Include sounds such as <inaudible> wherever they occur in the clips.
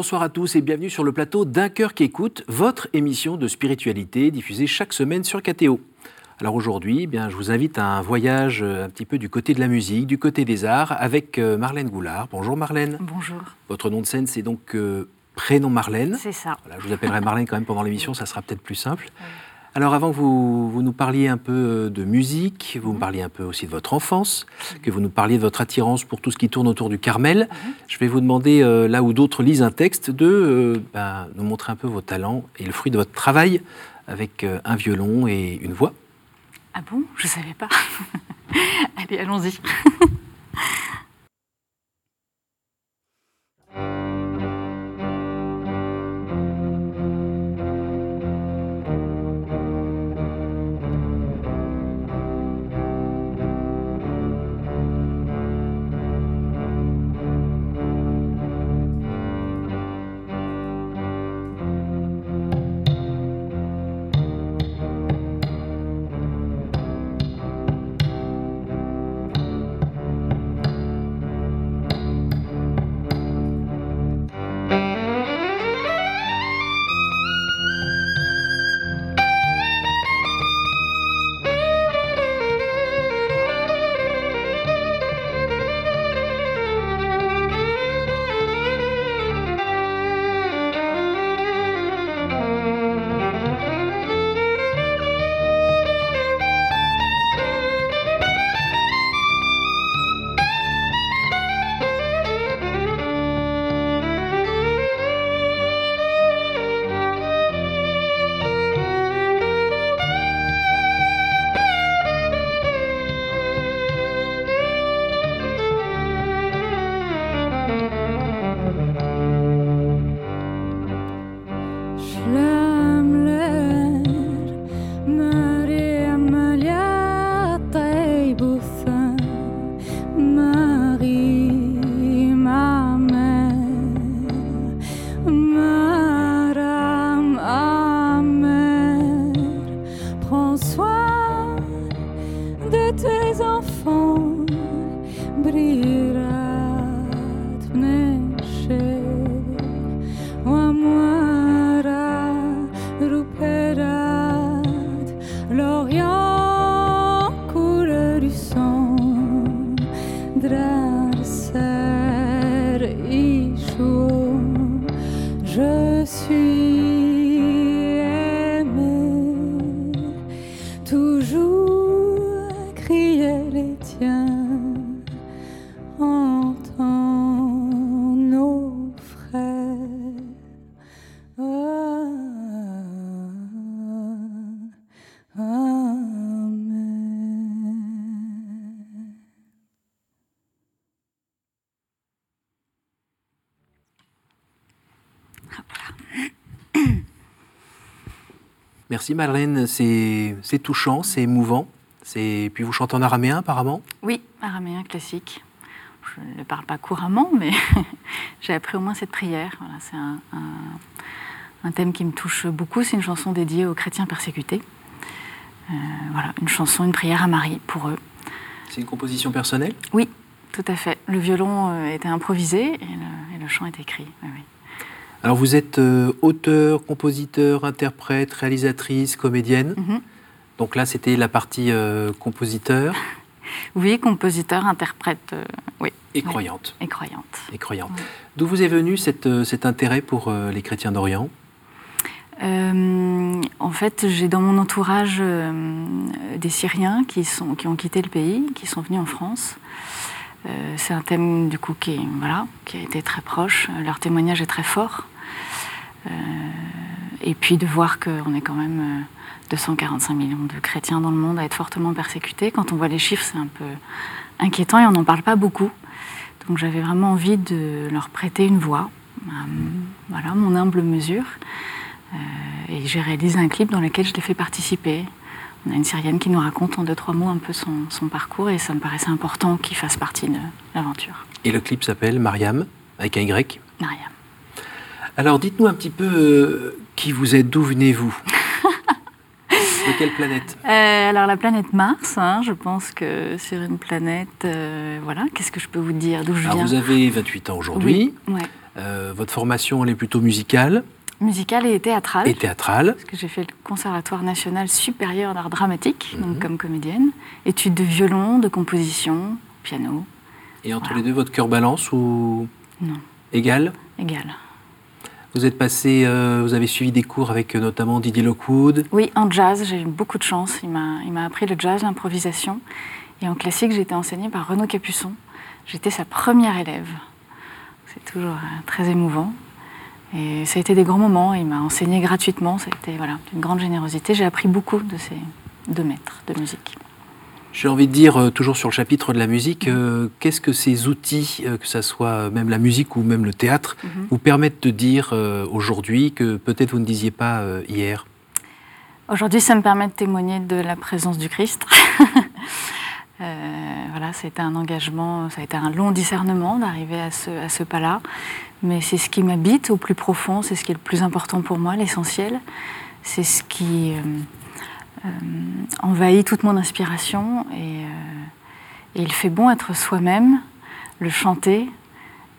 Bonsoir à tous et bienvenue sur le plateau d'Un cœur qui écoute, votre émission de spiritualité diffusée chaque semaine sur KTO. Alors aujourd'hui, eh bien, je vous invite à un voyage euh, un petit peu du côté de la musique, du côté des arts, avec euh, Marlène Goulard. Bonjour Marlène. Bonjour. Votre nom de scène, c'est donc euh, prénom Marlène. C'est ça. Voilà, je vous appellerai Marlène quand même pendant l'émission, ça sera peut-être plus simple. <laughs> Alors avant que vous, vous, nous parliez un peu de musique, vous me mhm. parliez un peu aussi de votre enfance, que vous nous parliez de votre attirance pour tout ce qui tourne autour du Carmel, mhm. je vais vous demander, euh, là où d'autres lisent un texte, de euh, ben, nous montrer un peu vos talents et le fruit de votre travail avec euh, un violon et une voix. Ah bon? Je ne savais pas. <laughs> Allez, allons-y. <laughs> Merci Madeleine, c'est touchant, c'est émouvant. Puis vous chantez en araméen apparemment? Oui, araméen classique. Je ne parle pas couramment, mais <laughs> j'ai appris au moins cette prière. Voilà, c'est un, thème qui me touche beaucoup. C'est une chanson dédiée aux chrétiens persécutés. Euh, voilà, une chanson, une prière à Marie pour eux. C'est une composition personnelle? Oui, tout à fait. Le violon euh, était improvisé et le, chant est écrit. Oui, oui. Alors vous êtes euh, auteur, compositeur, interprète, réalisatrice, comédienne. Mhm. Donc là, c'était la partie euh, compositeur. <laughs> Oui, compositeur, interprète, euh, oui. Et croyante. Et croyante. Et croyante. D'où vous est venu cet intérêt pour les chrétiens d'Orient? En fait, j'ai dans mon entourage des Syriens qui, sont, qui ont quitté le pays, qui sont venus en France. C'est un thème du coup qui, qui a été très proche. Leur témoignage est très fort. Euh, et puis de voir qu'on est quand même 245 euh, millions de chrétiens dans le monde à être fortement persécutés. Quand on voit les chiffres, c'est un peu inquiétant et on n'en parle pas beaucoup. Donc j'avais vraiment envie de leur prêter une voix, euh, voilà, mon humble mesure. et j'ai réalisé un clip dans lequel je les fais participer. On a une Syrienne qui nous raconte en deux, trois mots un peu son, son parcours et ça me paraissait important qu'il fasse partie de l'aventure. Et le clip s'appelle Mariam, avec un Y Mariam. Alors dites-nous un petit peu euh, qui vous êtes, d'où venez-vous? <laughs> De quelle planète? Alors la planète Mars, hein, je pense que sur une planète, voilà, qu'est-ce que je peux vous dire? D'où je viens? Vous avez 28 ans aujourd'hui. Oui, votre formation, elle est plutôt musicale Musicale et théâtrale. Et théâtrale. Parce que j'ai fait le Conservatoire national supérieur d'art dramatique, donc mhm. comme comédienne. Études de violon, de composition, piano. Et entre les deux, votre cœur balance ou Non. Égal Égal. Vous êtes passé, euh, vous avez suivi des cours avec euh, notamment Didier Lockwood. Oui, en jazz, j'ai eu beaucoup de chance. Il m'a appris le jazz, l'improvisation. Et en classique, j'ai été enseignée par Renaud Capuçon. J'étais sa première élève. C'est toujours euh, très émouvant. Et ça a été des grands moments. Il m'a enseigné gratuitement. C'était voilà, une grande générosité. J'ai appris beaucoup de ces deux maîtres de musique. J'ai envie de dire, euh, toujours sur le chapitre de la musique, euh, qu'est-ce que ces outils, euh, que ce soit même la musique ou même le théâtre, mhm. vous permettent de dire aujourd'hui que peut-être vous ne disiez pas hier? Aujourd'hui, ça me permet de témoigner de la présence du Christ. <laughs> voilà, ça a été un engagement, ça a été un long discernement d'arriver à ce, pas-là. Mais c'est ce qui m'habite au plus profond, c'est ce qui est le plus important pour moi, l'essentiel. C'est ce qui euh, envahit toute mon inspiration euh, et, il fait bon être soi-même, le chanter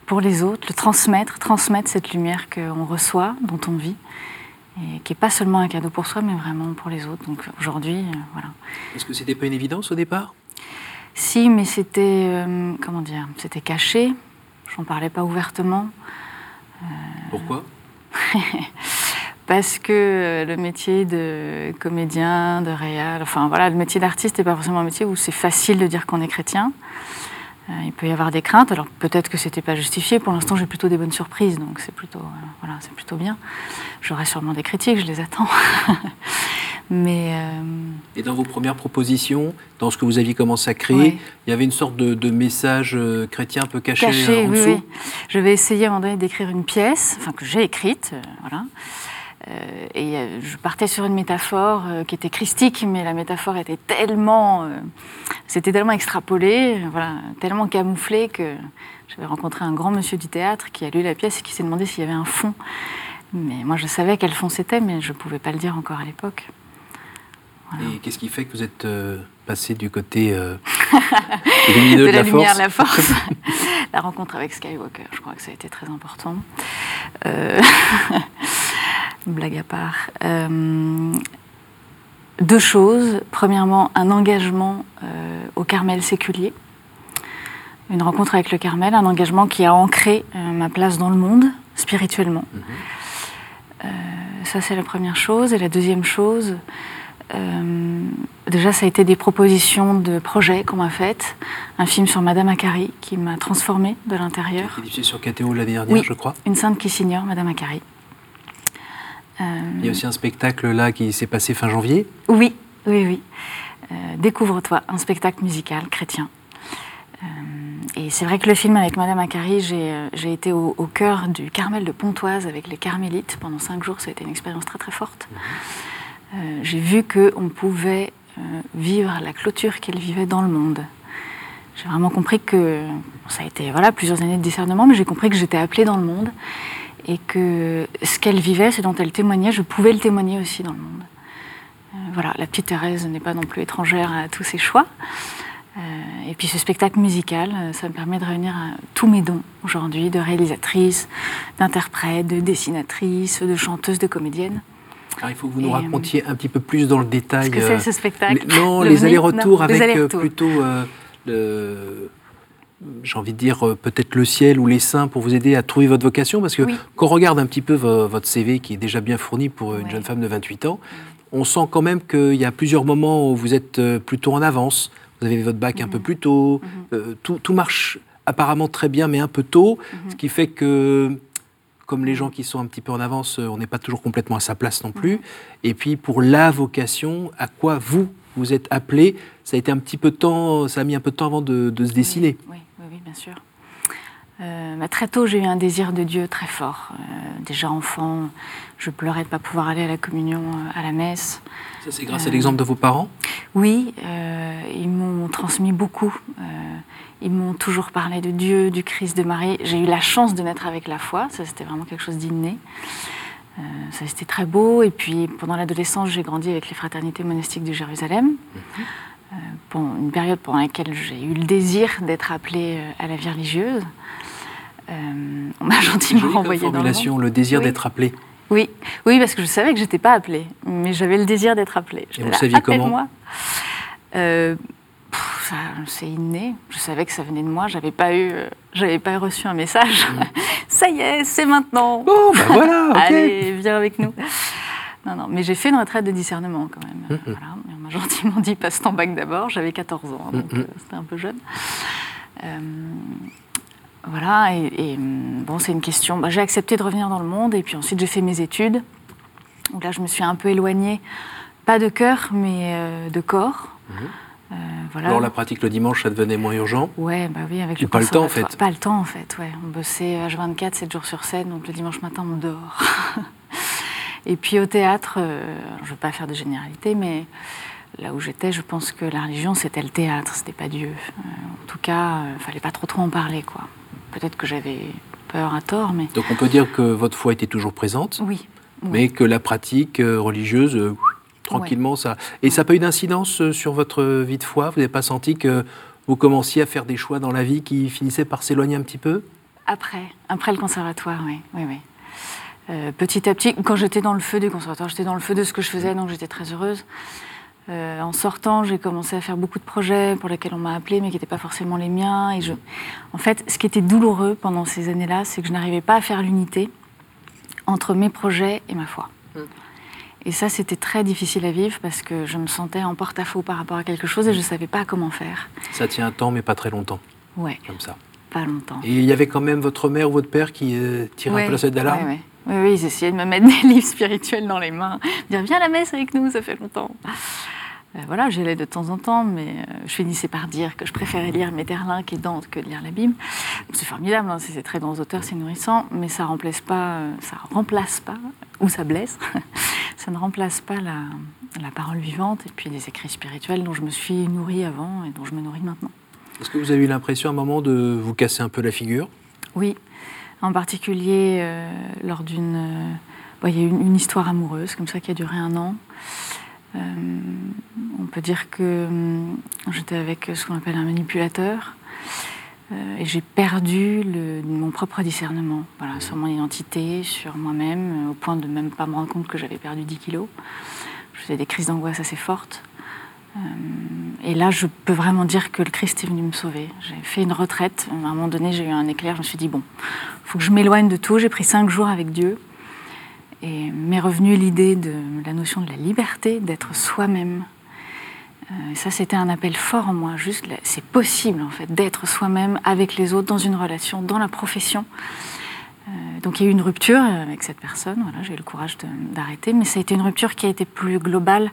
pour les autres, le transmettre, transmettre cette lumière qu'on reçoit, dont on vit et qui n'est pas seulement un cadeau pour soi, mais vraiment pour les autres. Donc aujourd'hui, euh, voilà. Est-ce que c'était pas une évidence au départ? Si, mais c'était comment dire, c'était caché. J'en parlais pas ouvertement. Pourquoi? <laughs> Parce que euh, le métier de comédien, de réal, enfin voilà, le métier d'artiste n'est pas forcément un métier où c'est facile de dire qu'on est chrétien. Euh, il peut y avoir des craintes, alors peut-être que c'était pas justifié. Pour l'instant, j'ai plutôt des bonnes surprises, donc c'est plutôt, euh, voilà, c'est plutôt bien. J'aurai sûrement des critiques, je les attends. <laughs> Mais Et dans vos premières propositions, dans ce que vous aviez commencé à créer, il y avait une sorte de, message chrétien un peu caché, caché en oui, dessous. Oui. Je vais essayer à un moment donné d'écrire une pièce, enfin que j'ai écrite, voilà, euh, et euh, je partais sur une métaphore euh, qui était christique, mais la métaphore était tellement, c'était tellement extrapolé, voilà, tellement camouflé que j'avais rencontré un grand monsieur du théâtre qui a lu la pièce et qui s'est demandé s'il y avait un fond. Mais moi, je savais quel fond c'était, mais je ne pouvais pas le dire encore à l'époque. Et qu'est-ce qui fait que vous êtes passé du côté <laughs> de, la, la lumière, la <laughs> force La rencontre avec Skywalker, je crois que ça a été très important. <laughs> blague à part. Euh, deux choses. Premièrement, un engagement euh, au Carmel séculier. Une rencontre avec le Carmel, un engagement qui a ancré euh, ma place dans le monde, spirituellement. Mhm. ça, c'est la première chose. Et la deuxième chose, déjà, ça a été des propositions de projets qu'on m'a faites. Un film sur Madame Akari qui m'a transformée de l'intérieur. Diffusé sur KTO l'année dernière, je crois. Une sainte qui s'ignore, Madame Akari. Il y a aussi un spectacle là qui s'est passé fin janvier Oui, oui, oui. Euh, Découvre-toi, un spectacle musical chrétien. Euh, et c'est vrai que le film avec Madame Akari, j'ai euh, été au, cœur du Carmel de Pontoise avec les Carmélites pendant cinq jours. Ça a été une expérience très très forte. Mhm. J'ai vu qu'on pouvait vivre la clôture qu'elle vivait dans le monde. J'ai vraiment compris que ça a été voilà plusieurs années de discernement, mais j'ai compris que j'étais appelée dans le monde et que ce qu'elle vivait, ce dont elle témoignait, je pouvais le témoigner aussi dans le monde. Euh, voilà, la petite Thérèse n'est pas non plus étrangère à tous ses choix. Euh, et puis ce spectacle musical, euh, ça me permet de réunir tous mes dons aujourd'hui, de réalisatrice, d'interprète, de dessinatrice, de chanteuse, de comédienne. Alors, il faut que vous nous racontiez un petit peu plus dans le détail. Ce que c'est ce spectacle Non, les allers-retours avec plutôt le j'ai envie de dire, euh, peut-être le ciel ou les saints pour vous aider à trouver votre vocation Parce que quand on regarde un petit peu votre CV, qui est déjà bien fourni pour une jeune femme de 28 ans, on sent quand même qu'il y a plusieurs moments où vous êtes euh, plutôt en avance. Vous avez votre bac un peu plus tôt. Mhm. Euh, tout, marche apparemment très bien, mais un peu tôt. Mhm. Ce qui fait que, comme les gens qui sont un petit peu en avance, on n'est pas toujours complètement à sa place non plus. Mhm. Et puis, pour la vocation, à quoi vous, vous êtes appelé, ça a été un petit peu de temps, ça a mis un peu de temps avant de, se dessiner. Oui, oui, bien sûr. Euh, bah, très tôt, j'ai eu un désir de Dieu très fort. Euh, déjà enfant, je pleurais de ne pas pouvoir aller à la communion, euh, à la messe. Ça, c'est grâce à l'exemple de vos parents? Oui, ils m'ont transmis beaucoup. Ils m'ont toujours parlé de Dieu, du Christ, de Marie. J'ai eu la chance de naître avec la foi. Ça, c'était vraiment quelque chose d'inné. ça c'était très beau. Et puis pendant l'adolescence, j'ai grandi avec les fraternités monastiques de Jérusalem. Mhm. pendant une période pendant laquelle j'ai eu le désir d'être appelée à la vie religieuse. on m'a <laughs> gentiment renvoyé dans le, le désir d'être appelée. Oui, oui, parce que je savais que je n'étais pas appelée, mais j'avais le désir d'être appelée. Et vous saviez comment euh, c'est inné. Je savais que ça venait de moi. J'avais pas eu, euh, j'avais pas reçu un message. Mm. <laughs> ça y est, c'est maintenant. Bon, ben voilà. <laughs> Allez, viens avec nous. Non, non, mais j'ai fait une retraite de discernement quand même. Mm, mm. Voilà. On m'a gentiment dit passe ton bac d'abord. J'avais 14 ans, donc euh, c'était un peu jeune. voilà, et, bon, c'est une question. Bah, j'ai accepté de revenir dans le monde, et puis ensuite j'ai fait mes études. Donc là, je me suis un peu éloignée, pas de cœur, mais de corps. Euh, voilà. Alors la pratique le dimanche, ça devenait moins urgent Ouais, bah oui, avec le pas le temps en fait. Pas le temps en fait, ouais. On bossait H24, 7 jours sur 7, donc le dimanche matin on dort. <laughs> Et puis au théâtre, euh, je ne veux pas faire de généralité, mais là où j'étais, je pense que la religion c'était le théâtre, c'était pas Dieu. Euh, en tout cas, il fallait pas trop trop en parler, quoi. Peut-être que j'avais peur à tort, mais. Donc on peut dire que votre foi était toujours présente Oui. Mais que la pratique religieuse tranquillement. Ça. Et ça n'a pas eu d'incidence euh, sur votre vie de foi? Vous n'avez pas senti que vous commenciez à faire des choix dans la vie qui finissaient par s'éloigner un petit peu? Après, après le conservatoire, oui. oui, oui. Euh, petit à petit, quand j'étais dans le feu du conservatoire, j'étais dans le feu de ce que je faisais, donc j'étais très heureuse. Euh, en sortant, j'ai commencé à faire beaucoup de projets pour lesquels on m'a appelé, mais qui n'étaient pas forcément les miens. Et je... En fait, ce qui était douloureux pendant ces années-là, c'est que je n'arrivais pas à faire l'unité entre mes projets et ma foi. Mm. Et ça, c'était très difficile à vivre parce que je me sentais en porte-à-faux par rapport à quelque chose et je ne savais pas comment faire. Ça tient un temps, mais pas très longtemps. Ouais. Comme ça. Pas longtemps. Et il y avait quand même votre mère ou votre père qui euh, tirait un peu la sonnette d'alarme Oui, oui, ils essayaient de me mettre <laughs> des livres spirituels dans les mains. Dire, viens à la messe avec nous, ça fait longtemps. Euh, voilà, j'y allais de temps en temps, mais euh, je finissais par dire que je préférais lire Méterlinck et Dante que lire la Bible. C'est formidable, hein, c'est très dans auteurs, c'est nourrissant, mais ça remplace pas, ça remplace pas, ou ça blesse, <laughs> ça ne remplace pas la, parole vivante et puis des écrits spirituels dont je me suis nourrie avant et dont je me nourris maintenant. Est-ce que vous avez eu l'impression à un moment de vous casser un peu la figure? Oui, en particulier euh, lors d'une... il y a eu une, une, histoire amoureuse comme ça qui a duré un an. Euh, on peut dire que hum, j'étais avec ce qu'on appelle un manipulateur euh, et j'ai perdu mon propre discernement sur mon identité, sur moi-même, au point de même pas me rendre compte que j'avais perdu 10 kilos. Je faisais des crises d'angoisse assez fortes. Euh, et là, je peux vraiment dire que le Christ est venu me sauver. J'ai fait une retraite. À un moment donné, j'ai eu un éclair. Je me suis dit, bon, il faut que je m'éloigne de tout. J'ai pris cinq jours avec Dieu. Et m'est revenue l'idée de la notion de la liberté, d'être soi-même. Euh, ça, c'était un appel fort en moi. Juste, c'est possible en fait d'être soi-même avec les autres, dans une relation, dans la profession. Euh, donc il y a eu une rupture avec cette personne. Voilà, j'ai eu le courage d'arrêter, mais ça a été une rupture qui a été plus globale.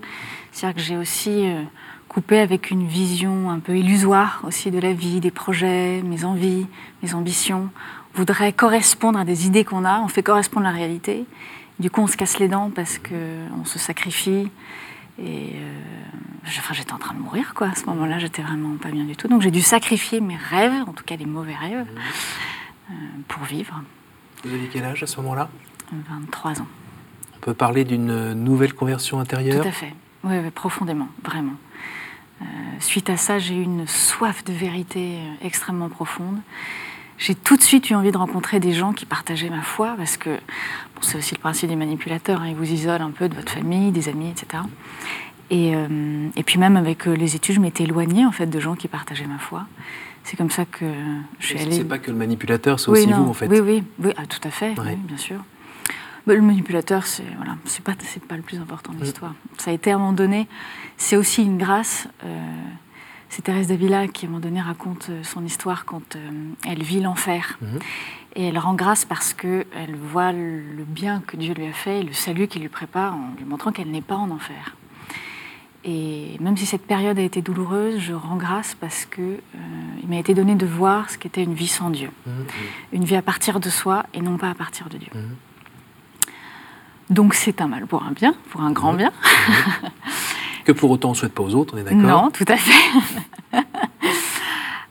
C'est-à-dire que j'ai aussi euh, coupé avec une vision un peu illusoire aussi de la vie, des projets, mes envies, mes ambitions. On voudrait correspondre à des idées qu'on a. On fait correspondre la réalité. Du coup, on se casse les dents parce qu'on se sacrifie. Et euh, enfin, j'étais en train de mourir, quoi. À ce moment-là, j'étais vraiment pas bien du tout. Donc j'ai dû sacrifier mes rêves, en tout cas les mauvais rêves, euh, pour vivre. Vous avez quel âge à ce moment-là? 23 ans. On peut parler d'une nouvelle conversion intérieure? Tout à fait. Oui, profondément, vraiment. Euh, suite à ça, j'ai eu une soif de vérité extrêmement profonde j'ai tout de suite eu envie de rencontrer des gens qui partageaient ma foi, parce que bon, c'est aussi le principe des manipulateurs, hein, ils vous isolent un peu de votre famille, des amis, etc. Et, euh, et puis même avec euh, les études, je m'étais éloignée en fait de gens qui partageaient ma foi. C'est comme ça que je suis allée. C'est pas que le manipulateur, c'est aussi vous en fait. Oui, oui, oui ah, tout à fait, bien sûr. le manipulateur, c'est voilà, c'est pas, pas le plus important de mm. l'histoire. Ça a été à un moment donné, c'est aussi une grâce. Euh, c'est Thérèse d'Avila qui, à un moment donné, raconte euh, son histoire quand euh, elle vit l'enfer. Mhm. Et elle rend grâce parce qu'elle voit le bien que Dieu lui a fait et le salut qu'il lui prépare en lui montrant qu'elle n'est pas en enfer. Et même si cette période a été douloureuse, je rends grâce parce que euh, il m'a été donné de voir ce qu'était une vie sans Dieu, mhm. une vie à partir de soi et non pas à partir de Dieu. Mhm. Donc c'est un mal pour un bien, pour un grand bien. <laughs> que pour autant on ne souhaite pas aux autres, on est d'accord Non, tout à fait. <laughs>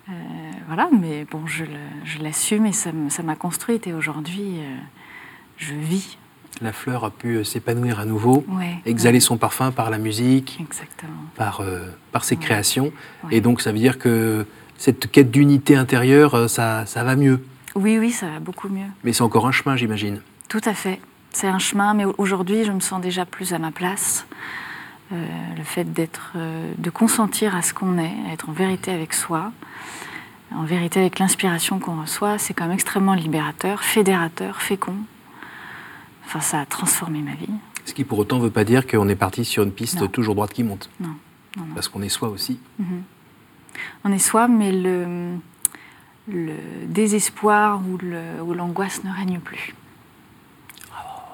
Euh, voilà, mais bon, je l'assume et ça m'a construite et aujourd'hui, euh, je vis la fleur a pu s'épanouir à nouveau, Ouais, exhaler son parfum par la musique, Exactement. par, euh, par ses Ouais. créations. Et donc ça veut dire que cette quête d'unité intérieure, euh, ça, ça va mieux. Oui, oui, ça va beaucoup mieux. Mais c'est encore un chemin, j'imagine. Tout à fait. C'est un chemin, mais aujourd'hui, je me sens déjà plus à ma place. Euh, le fait d'être, euh, de consentir à ce qu'on est, à être en vérité avec soi, en vérité avec l'inspiration qu'on reçoit, c'est quand même extrêmement libérateur, fédérateur, fécond. Enfin, ça a transformé ma vie. Ce qui pour autant ne veut pas dire qu'on est parti sur une piste Non. toujours droite qui monte. Non, non, non. Parce qu'on est soi aussi. Mhm. On est soi, mais le, le désespoir ou l'angoisse ne règne plus.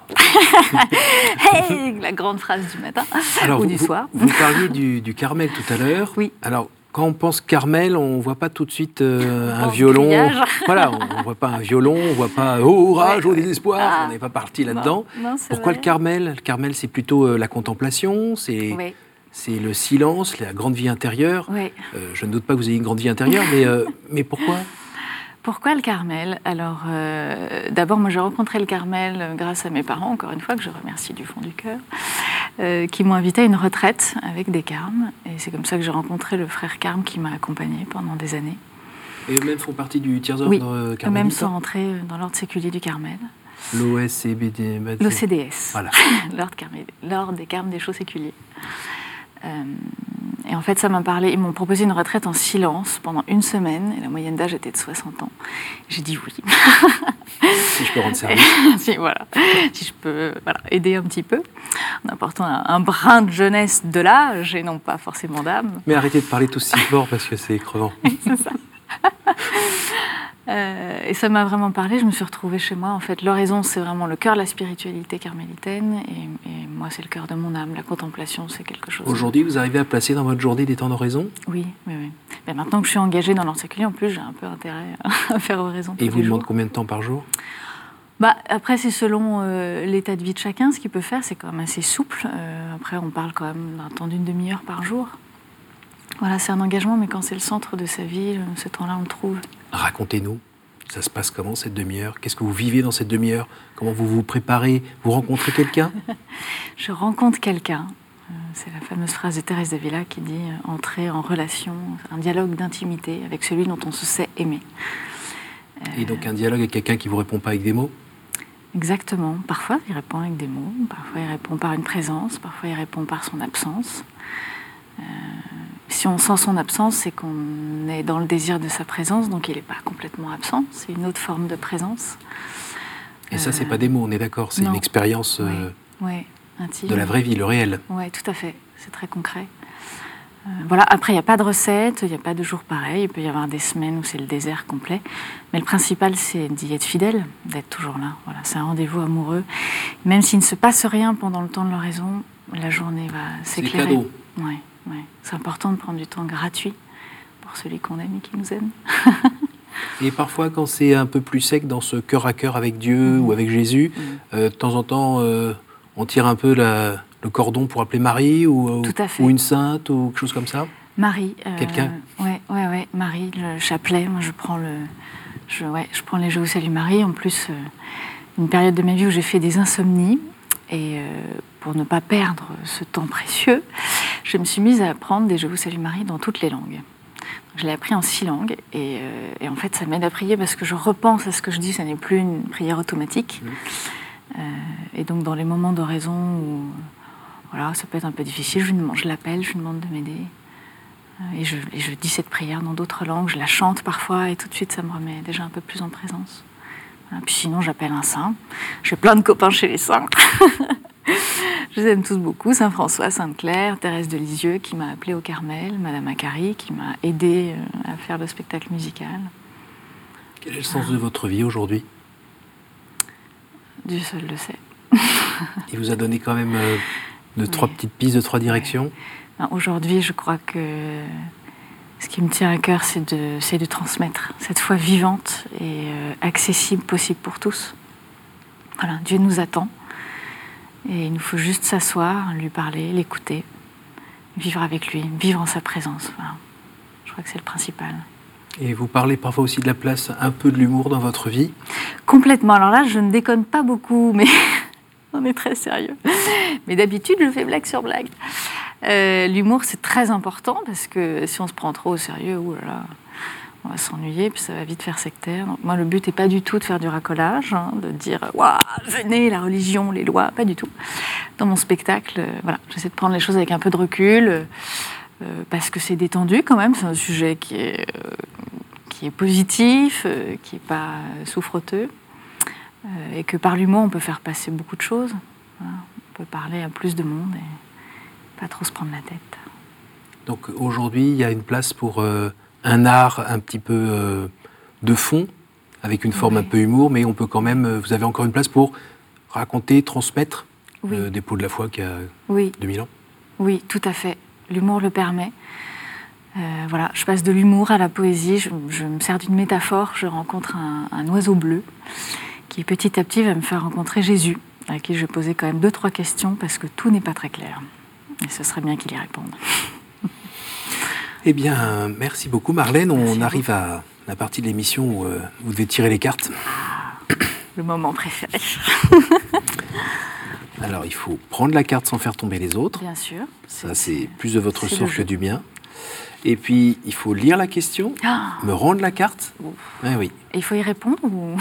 <laughs> Hey, la grande phrase du matin ou vous, du soir. Vous parliez du, du Carmel tout à l'heure. Oui. Alors, quand on pense Carmel, on ne voit pas tout de suite euh, <laughs> un Oh, violon. grillage. <laughs> Voilà, on ne voit pas un violon, on ne voit pas oh, rage, Ouais, au ouais. désespoir. Ah. On n'est pas parti là-dedans. Pourquoi vrai. le Carmel? Le Carmel, c'est plutôt euh, la contemplation, c'est Oui, c'est le silence, la grande vie intérieure. oui. Euh, je ne doute pas que vous ayez une grande vie intérieure, mais, mais pourquoi? Pourquoi le Carmel? Alors, euh, d'abord, moi, j'ai rencontré le Carmel euh, grâce à mes parents, encore une fois, que je remercie du fond du cœur, euh, qui m'ont invité à une retraite avec des carmes. Et c'est comme ça que j'ai rencontré le frère Carme qui m'a accompagnée pendant des années. Et eux-mêmes font partie du tiers-ordre Oui, Eux-mêmes sont entrés euh, dans l'ordre séculier du Carmel, L'OSCBD. l'OCDS, Voilà. <laughs> l'ordre des carmes des chaux séculiers. Euh, et en fait, ça m'a parlé. Ils m'ont proposé une retraite en silence pendant une semaine, et la moyenne d'âge était de 60 ans. J'ai dit oui. Si je peux rendre <laughs> service. si, voilà. si je peux voilà, aider un petit peu, en apportant un, un brin de jeunesse de l'âge et non pas forcément d'âme. Mais arrêtez de parler tout si fort parce que c'est crevant. <laughs> <laughs> Euh, et ça m'a vraiment parlé. Je me suis retrouvée chez moi. En fait, l'oraison, c'est vraiment le cœur de la spiritualité carmélitaine. Et, et moi, c'est le cœur de mon âme. La contemplation, c'est quelque chose. Aujourd'hui, vous arrivez à placer dans votre journée des temps d'oraison Oui, oui, oui. Mais maintenant que je suis engagée dans séculier, en plus, j'ai un peu intérêt à <laughs> faire oraison. Et vous les demande jours. combien de temps par jour? Bah, après, c'est selon euh, l'état de vie de chacun. Ce qu'il peut faire, c'est quand même assez souple. Euh, après, on parle quand même d'un temps d'une demi-heure par jour. Voilà, c'est un engagement, mais quand c'est le centre de sa vie, euh, ce temps-là, on le trouve. Racontez-nous. Ça se passe comment cette demi-heure? Qu'est-ce que vous vivez dans cette demi-heure? Comment vous vous préparez? Vous rencontrez quelqu'un? <laughs> Je rencontre quelqu'un. euh, C'est la fameuse phrase de Thérèse d'Avila qui dit euh, entrer en relation, un dialogue d'intimité avec celui dont on se sait aimer. Et donc un dialogue avec quelqu'un qui vous répond pas avec des mots? Exactement. Parfois, il répond avec des mots, parfois, il répond par une présence, parfois, il répond par son absence. Euh, si on sent son absence, c'est qu'on est dans le désir de sa présence, donc il n'est pas complètement absent. C'est une autre forme de présence. Et ça, c'est pas des mots, on est d'accord. C'est une expérience euh, Oui, intime. de la vraie vie, le réel. Oui, tout à fait. C'est très concret. Euh, voilà. Après, il n'y a pas de recette, il n'y a pas de jour pareil. Il peut y avoir des semaines où c'est le désert complet. Mais le principal, c'est d'y être fidèle, d'être toujours là. Voilà, c'est un rendez-vous amoureux. Même s'il ne se passe rien pendant le temps de l'oraison, la journée va C'est s'éclairer. cadeau. Ouais, ouais. C'est important de prendre du temps gratuit pour celui qu'on aime et qui nous aime. <laughs> Et parfois, quand c'est un peu plus sec dans ce cœur à cœur avec Dieu Mhm. ou avec Jésus, Mhm. euh, de temps en temps, euh, on tire un peu la- le cordon pour appeler Marie ou, Tout à fait. ou une sainte ou quelque chose comme ça Marie. euh, Quelqu'un Ouais, ouais, ouais. Marie, le chapelet. Moi, je prends le, je, ouais, je prends les Jeux au Salut Marie. En plus, euh, une période de ma vie où j'ai fait des insomnies et euh, pour ne pas perdre ce temps précieux, je me suis mise à apprendre des Jeux au Salut Marie dans toutes les langues. Je l'ai appris en six langues et, euh, et en fait, ça m'aide à prier parce que je repense à ce que je dis. Ça n'est plus une prière automatique. Euh, et donc, dans les moments d'oraison où voilà, ça peut être un peu difficile, je, lui demande- je l'appelle, je lui demande de m'aider. Euh, Et je, et je dis cette prière dans d'autres langues, je la chante parfois et tout de suite ça me remet déjà un peu plus en présence. Puis sinon j'appelle un saint. J'ai plein de copains chez les saints. <laughs> je les aime tous beaucoup. Saint François, Sainte Claire, Thérèse de Lisieux qui m'a appelée au Carmel, Madame Acari qui m'a aidée euh, à faire le spectacle musical. Quel est le sens de votre vie aujourd'hui? Dieu seul le sait. <laughs> Il vous a donné quand même euh, de trois petites pistes, de trois directions? Ben, Aujourd'hui, je crois que ce qui me tient à cœur, c'est de, c'est de transmettre cette foi vivante et euh, accessible, possible pour tous. Voilà, Dieu nous attend et il nous faut juste s'asseoir, lui parler, l'écouter, vivre avec lui, vivre en sa présence. Voilà. Je crois que c'est le principal. Et vous parlez parfois aussi de la place, un peu de l'humour dans votre vie. Complètement. Alors là, je ne déconne pas beaucoup, mais <laughs> on est très sérieux. Mais d'habitude, je fais blague sur blague. Euh, l'humour, c'est très important parce que si on se prend trop au sérieux, oulala, on va s'ennuyer, puis ça va vite faire sectaire. Donc, moi, le but n'est pas du tout de faire du racolage, hein, de dire Waouh, venez, la religion, les lois, pas du tout. Dans mon spectacle, euh, voilà, j'essaie de prendre les choses avec un peu de recul, euh, parce que c'est détendu quand même, c'est un sujet qui est, qui est positif, qui n'est pas souffreteux, et que par l'humour, on peut faire passer beaucoup de choses. On peut parler à plus de monde et pas trop se prendre la tête. Donc aujourd'hui, il y a une place pour un art un petit peu euh, de fond, avec une forme un peu humour, mais on peut quand même, euh, vous avez encore une place pour raconter, transmettre euh, des pots de la foi qui a oui. 2000 ans Oui, tout à fait. L'humour le permet. voilà, je passe de l'humour à la poésie, je, me sers d'une métaphore, je rencontre un, oiseau bleu qui petit à petit va me faire rencontrer Jésus, à qui je vais poser quand même deux, trois questions parce que tout n'est pas très clair. Et ce serait bien qu'il y réponde. <laughs> Eh bien, merci beaucoup Marlène. On arrive à la partie de l'émission où euh, vous devez tirer les cartes. Le moment préféré. <laughs> Alors, il faut prendre la carte sans faire tomber les autres. Bien sûr. Ça, c'est plus de votre sort que du mien. Et puis, il faut lire la question, ah. me rendre la carte. oui. Et il faut y répondre ou...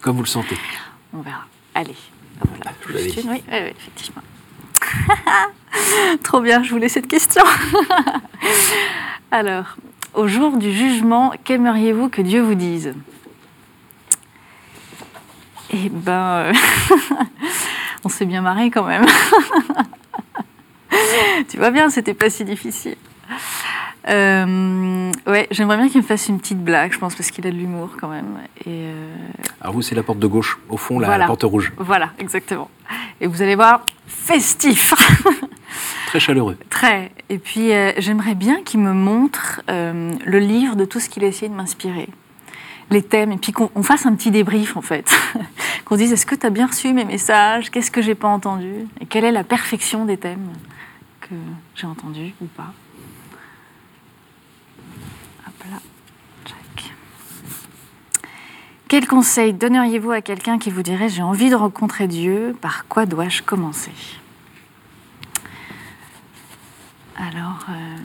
Comme vous le sentez. On verra. Allez. Voilà. Je oui, oui, effectivement. <laughs> Trop bien, je voulais cette question. <laughs> Alors, au jour du jugement, qu'aimeriez-vous que Dieu vous dise? Eh ben, euh, <laughs> on s'est bien marré quand même. tu vois bien, c'était pas si difficile. Euh, ouais, j'aimerais bien qu'il me fasse une petite blague, je pense, parce qu'il a de l'humour quand même. Et euh, Alors vous, c'est la porte de gauche, au fond, la porte rouge. Voilà, exactement. Et vous allez voir, festif. <laughs> Très chaleureux. Très. Et puis, euh, j'aimerais bien qu'il me montre le livre de tout ce qu'il a essayé de m'inspirer. Les thèmes, et puis qu'on fasse un petit débrief, en fait. <laughs> qu'on dise, est-ce que tu as bien reçu mes messages? Qu'est-ce que j'ai pas entendu? Et quelle est la perfection des thèmes que j'ai entendus ou pas? Quel conseil donneriez-vous à quelqu'un qui vous dirait j'ai envie de rencontrer Dieu, par quoi dois-je commencer? Alors, euh,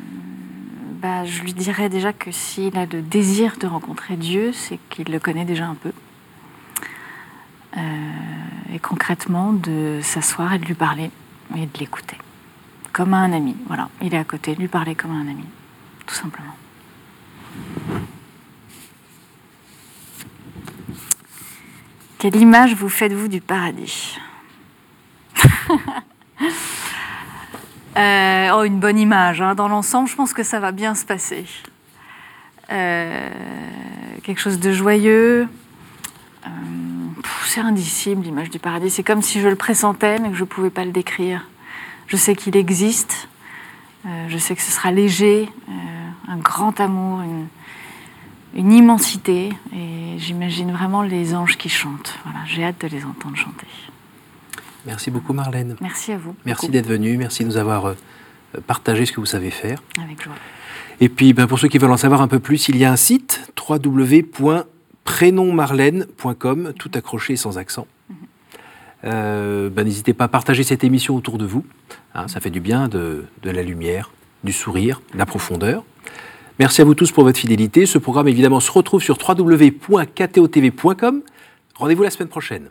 bah, je lui dirais déjà que s'il a le désir de rencontrer Dieu, c'est qu'il le connaît déjà un peu. Euh, et concrètement, de s'asseoir et de lui parler et de l'écouter. Comme à un ami. Voilà, il est à côté, lui parler comme un ami, tout simplement. Quelle image vous faites-vous du paradis? <laughs> euh, Oh, une bonne image. Hein. Dans l'ensemble, je pense que ça va bien se passer. Euh, quelque chose de joyeux. Euh, c'est indicible, l'image du paradis. C'est comme si je le pressentais, mais que je ne pouvais pas le décrire. Je sais qu'il existe. je sais que ce sera léger, un grand amour, une, une immensité et j'imagine vraiment les anges qui chantent. Voilà, j'ai hâte de les entendre chanter. Merci beaucoup Marlène. Merci à vous. Merci d'être venue, merci de nous avoir euh, partagé ce que vous savez faire. Avec joie. Et puis ben, pour ceux qui veulent en savoir un peu plus, il y a un site www.prénommarlène.com, tout accroché sans accent. Mhm. Euh, ben, n'hésitez pas à partager cette émission autour de vous. Hein, ça fait du bien de, de la lumière, du sourire, de la profondeur. Merci à vous tous pour votre fidélité. Ce programme, évidemment, se retrouve sur www.ktotv.com. Rendez-vous la semaine prochaine.